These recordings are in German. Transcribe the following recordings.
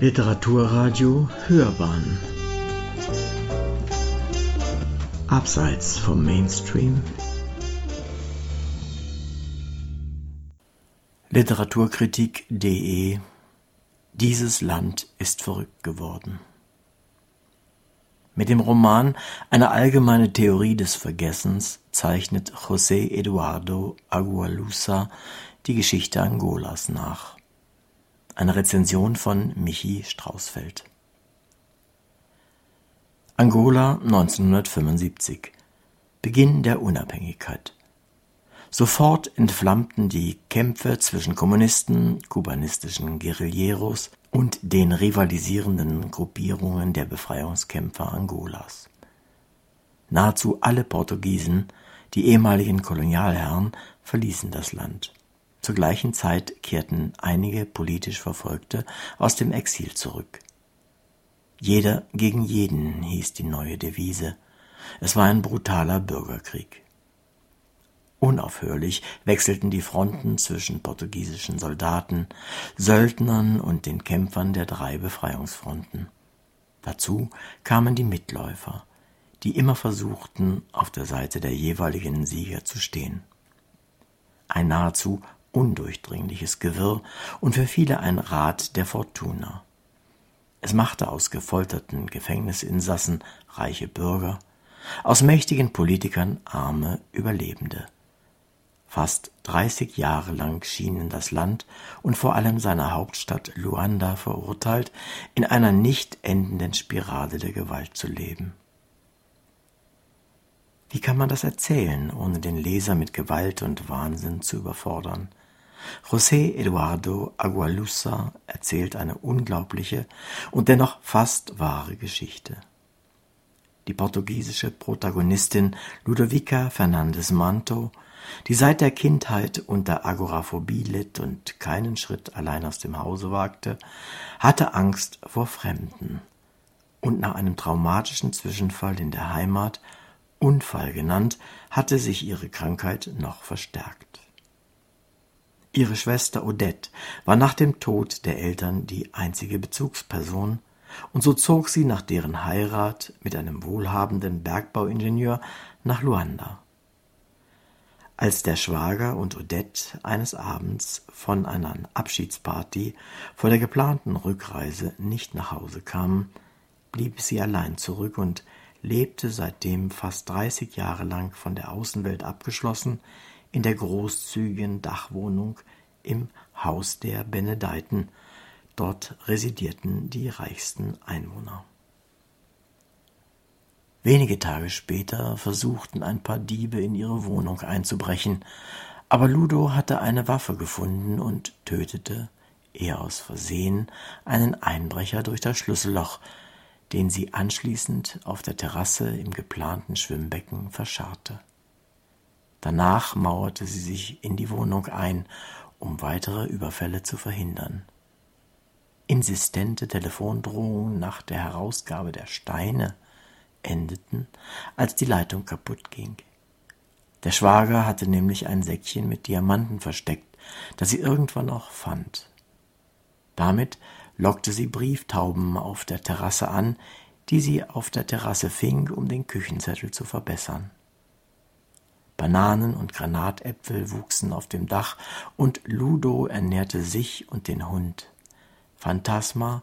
Literaturradio Hörbahn Abseits vom Mainstream Literaturkritik.de Dieses Land ist verrückt geworden. Mit dem Roman Eine allgemeine Theorie des Vergessens zeichnet José Eduardo Agualusa die Geschichte Angolas nach. Eine Rezension von Michi Straußfeld. Angola 1975 Beginn der Unabhängigkeit Sofort entflammten die Kämpfe zwischen Kommunisten, kubanistischen Guerilleros und den rivalisierenden Gruppierungen der Befreiungskämpfer Angolas. Nahezu alle Portugiesen, die ehemaligen Kolonialherren, verließen das Land. Zur gleichen Zeit kehrten einige politisch Verfolgte aus dem Exil zurück. Jeder gegen jeden hieß die neue Devise. Es war ein brutaler Bürgerkrieg. Unaufhörlich wechselten die Fronten zwischen portugiesischen Soldaten, Söldnern und den Kämpfern der drei Befreiungsfronten. Dazu kamen die Mitläufer, die immer versuchten, auf der Seite der jeweiligen Sieger zu stehen. Ein nahezu undurchdringliches Gewirr und für viele ein Rad der Fortuna. Es machte aus gefolterten Gefängnisinsassen reiche Bürger, aus mächtigen Politikern arme Überlebende. Fast 30 Jahre lang schienen das Land und vor allem seine Hauptstadt Luanda verurteilt, in einer nicht endenden Spirale der Gewalt zu leben. Wie kann man das erzählen, ohne den Leser mit Gewalt und Wahnsinn zu überfordern? José Eduardo Agualusa erzählt eine unglaubliche und dennoch fast wahre Geschichte. Die portugiesische Protagonistin Ludovica Fernandes Manto die seit der Kindheit unter Agoraphobie litt und keinen Schritt allein aus dem Hause wagte, hatte Angst vor Fremden und nach einem traumatischen Zwischenfall in der Heimat, Unfall genannt, hatte sich ihre Krankheit noch verstärkt. Ihre Schwester Odette war nach dem Tod der Eltern die einzige Bezugsperson, und so zog sie nach deren Heirat mit einem wohlhabenden Bergbauingenieur nach Luanda. Als der Schwager und Odette eines Abends von einer Abschiedsparty vor der geplanten Rückreise nicht nach Hause kamen, blieb sie allein zurück und lebte seitdem fast 30 Jahre lang von der Außenwelt abgeschlossen in der großzügigen Dachwohnung im Haus der Benedeiten. Dort residierten die reichsten Einwohner. Wenige Tage später versuchten ein paar Diebe in ihre Wohnung einzubrechen, aber Ludo hatte eine Waffe gefunden und tötete, eher aus Versehen, einen Einbrecher durch das Schlüsselloch, den sie anschließend auf der Terrasse im geplanten Schwimmbecken verscharrte. Danach mauerte sie sich in die Wohnung ein, um weitere Überfälle zu verhindern. Insistente Telefondrohungen nach der Herausgabe der Steine endeten, als die Leitung kaputt ging. Der Schwager hatte nämlich ein Säckchen mit Diamanten versteckt, das sie irgendwann noch fand. Damit lockte sie Brieftauben auf der Terrasse an, die sie auf der Terrasse fing, um den Küchenzettel zu verbessern. Bananen und Granatäpfel wuchsen auf dem Dach und Ludo ernährte sich und den Hund. Phantasma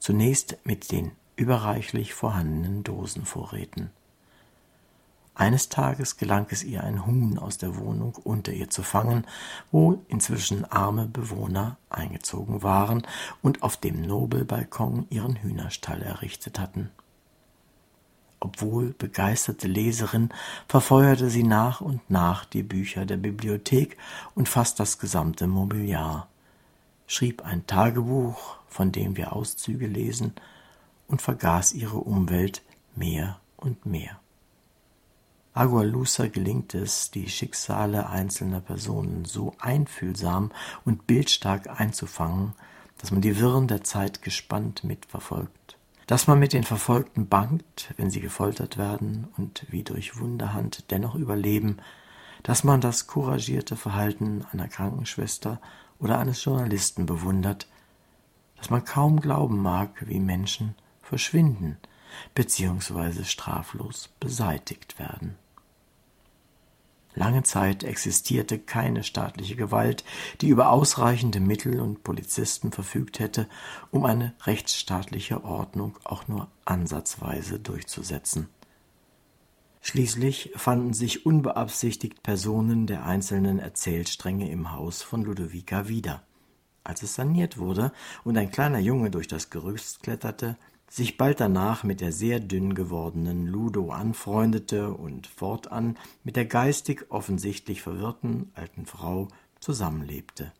zunächst mit den überreichlich vorhandenen Dosenvorräten. Eines Tages gelang es ihr, ein Huhn aus der Wohnung unter ihr zu fangen, wo inzwischen arme Bewohner eingezogen waren und auf dem Nobelbalkon ihren Hühnerstall errichtet hatten. Obwohl begeisterte Leserin verfeuerte sie nach und nach die Bücher der Bibliothek und fast das gesamte Mobiliar, schrieb ein Tagebuch, von dem wir Auszüge lesen, und vergaß ihre Umwelt mehr und mehr. Agualusa gelingt es, die Schicksale einzelner Personen so einfühlsam und bildstark einzufangen, dass man die Wirren der Zeit gespannt mitverfolgt, dass man mit den Verfolgten bangt, wenn sie gefoltert werden und wie durch Wunderhand dennoch überleben, dass man das couragierte Verhalten einer Krankenschwester oder eines Journalisten bewundert, dass man kaum glauben mag, wie Menschen verschwinden bzw. straflos beseitigt werden. Lange Zeit existierte keine staatliche Gewalt, die über ausreichende Mittel und Polizisten verfügt hätte, um eine rechtsstaatliche Ordnung auch nur ansatzweise durchzusetzen. Schließlich fanden sich unbeabsichtigt Personen der einzelnen Erzählstränge im Haus von Ludovica wieder. Als es saniert wurde und ein kleiner Junge durch das Gerüst kletterte, sich bald danach mit der sehr dünn gewordenen Ludo anfreundete und fortan mit der geistig offensichtlich verwirrten alten Frau zusammenlebte.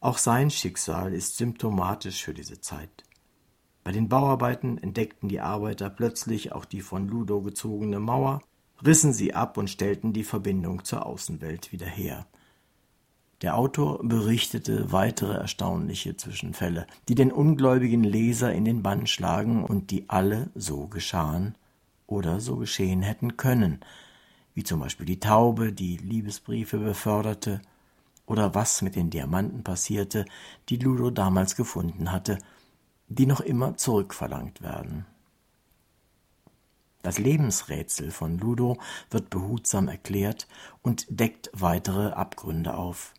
Auch sein Schicksal ist symptomatisch für diese Zeit. Bei den Bauarbeiten entdeckten die Arbeiter plötzlich auch die von Ludo gezogene Mauer, rissen sie ab und stellten die Verbindung zur Außenwelt wieder her. Der Autor berichtete weitere erstaunliche Zwischenfälle, die den ungläubigen Leser in den Bann schlagen und die alle so geschahen oder so geschehen hätten können, wie zum Beispiel die Taube, die Liebesbriefe beförderte, oder was mit den Diamanten passierte, die Ludo damals gefunden hatte, die noch immer zurückverlangt werden. Das Lebensrätsel von Ludo wird behutsam erklärt und deckt weitere Abgründe auf.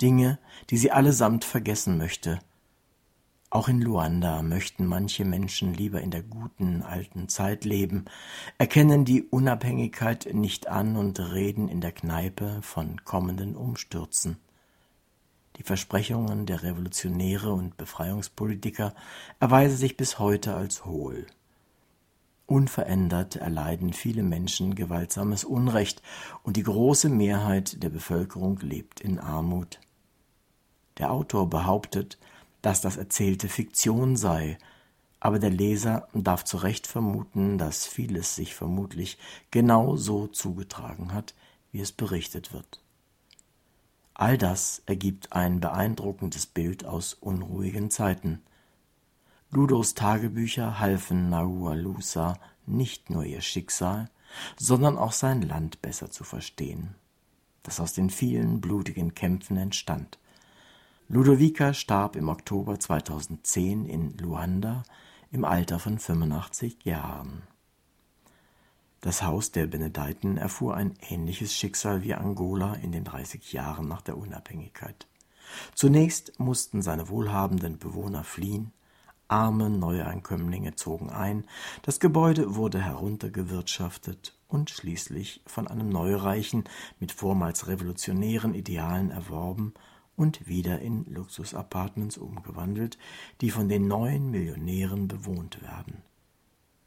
Dinge, die sie allesamt vergessen möchte. Auch in Luanda möchten manche Menschen lieber in der guten alten Zeit leben, erkennen die Unabhängigkeit nicht an und reden in der Kneipe von kommenden Umstürzen. Die Versprechungen der Revolutionäre und Befreiungspolitiker erweisen sich bis heute als hohl. Unverändert erleiden viele Menschen gewaltsames Unrecht und die große Mehrheit der Bevölkerung lebt in Armut. Der Autor behauptet, dass das Erzählte Fiktion sei, aber der Leser darf zu Recht vermuten, dass vieles sich vermutlich genau so zugetragen hat, wie es berichtet wird. All das ergibt ein beeindruckendes Bild aus unruhigen Zeiten. Ludos Tagebücher halfen Nahualusa nicht nur ihr Schicksal, sondern auch sein Land besser zu verstehen, das aus den vielen blutigen Kämpfen entstand. Ludovica starb im Oktober 2010 in Luanda im Alter von 85 Jahren. Das Haus der Benedeiten erfuhr ein ähnliches Schicksal wie Angola in den 30 Jahren nach der Unabhängigkeit. Zunächst mussten seine wohlhabenden Bewohner fliehen, arme Neueinkömmlinge zogen ein, das Gebäude wurde heruntergewirtschaftet und schließlich von einem Neureichen mit vormals revolutionären Idealen erworben und wieder in Luxusapartments umgewandelt, die von den neuen Millionären bewohnt werden.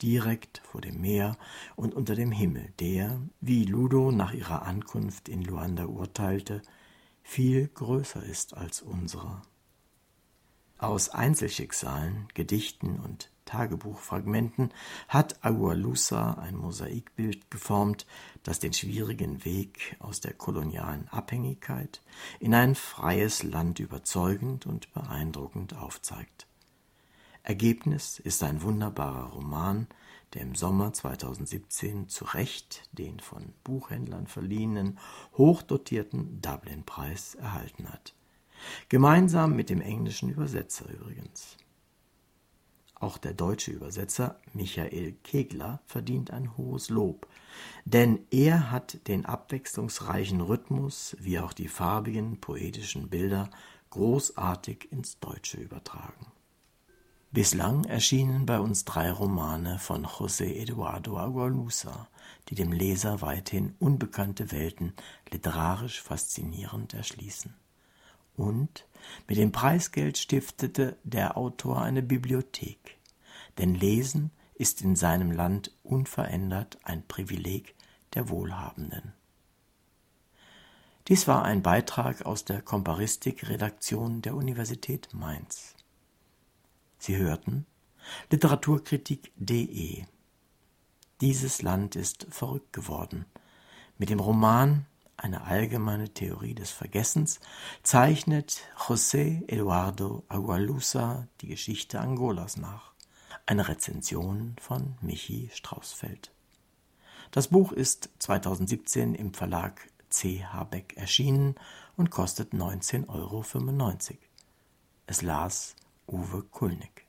Direkt vor dem Meer und unter dem Himmel, der, wie Ludo nach ihrer Ankunft in Luanda urteilte, viel größer ist als unserer. Aus Einzelschicksalen, Gedichten und Tagebuchfragmenten hat Agualusa ein Mosaikbild geformt, das den schwierigen Weg aus der kolonialen Abhängigkeit in ein freies Land überzeugend und beeindruckend aufzeigt. Ergebnis ist ein wunderbarer Roman, der im Sommer 2017 zu Recht den von Buchhändlern verliehenen hochdotierten Dublin-Preis erhalten hat. Gemeinsam mit dem englischen Übersetzer übrigens. Auch der deutsche Übersetzer Michael Kegler verdient ein hohes Lob, denn er hat den abwechslungsreichen Rhythmus wie auch die farbigen poetischen Bilder großartig ins Deutsche übertragen. Bislang erschienen bei uns drei Romane von José Eduardo Agualusa, die dem Leser weithin unbekannte Welten literarisch faszinierend erschließen. Und mit dem Preisgeld stiftete der Autor eine Bibliothek, denn Lesen ist in seinem Land unverändert ein Privileg der Wohlhabenden. Dies war ein Beitrag aus der Komparistik-Redaktion der Universität Mainz. Sie hörten Literaturkritik.de. Dieses Land ist verrückt geworden. Mit dem Roman eine allgemeine Theorie des Vergessens, zeichnet José Eduardo Agualusa die Geschichte Angolas nach. Eine Rezension von Michi Straußfeld. Das Buch ist 2017 im Verlag C. Habeck erschienen und kostet 19,95 Euro. Es las Uwe Kulnig.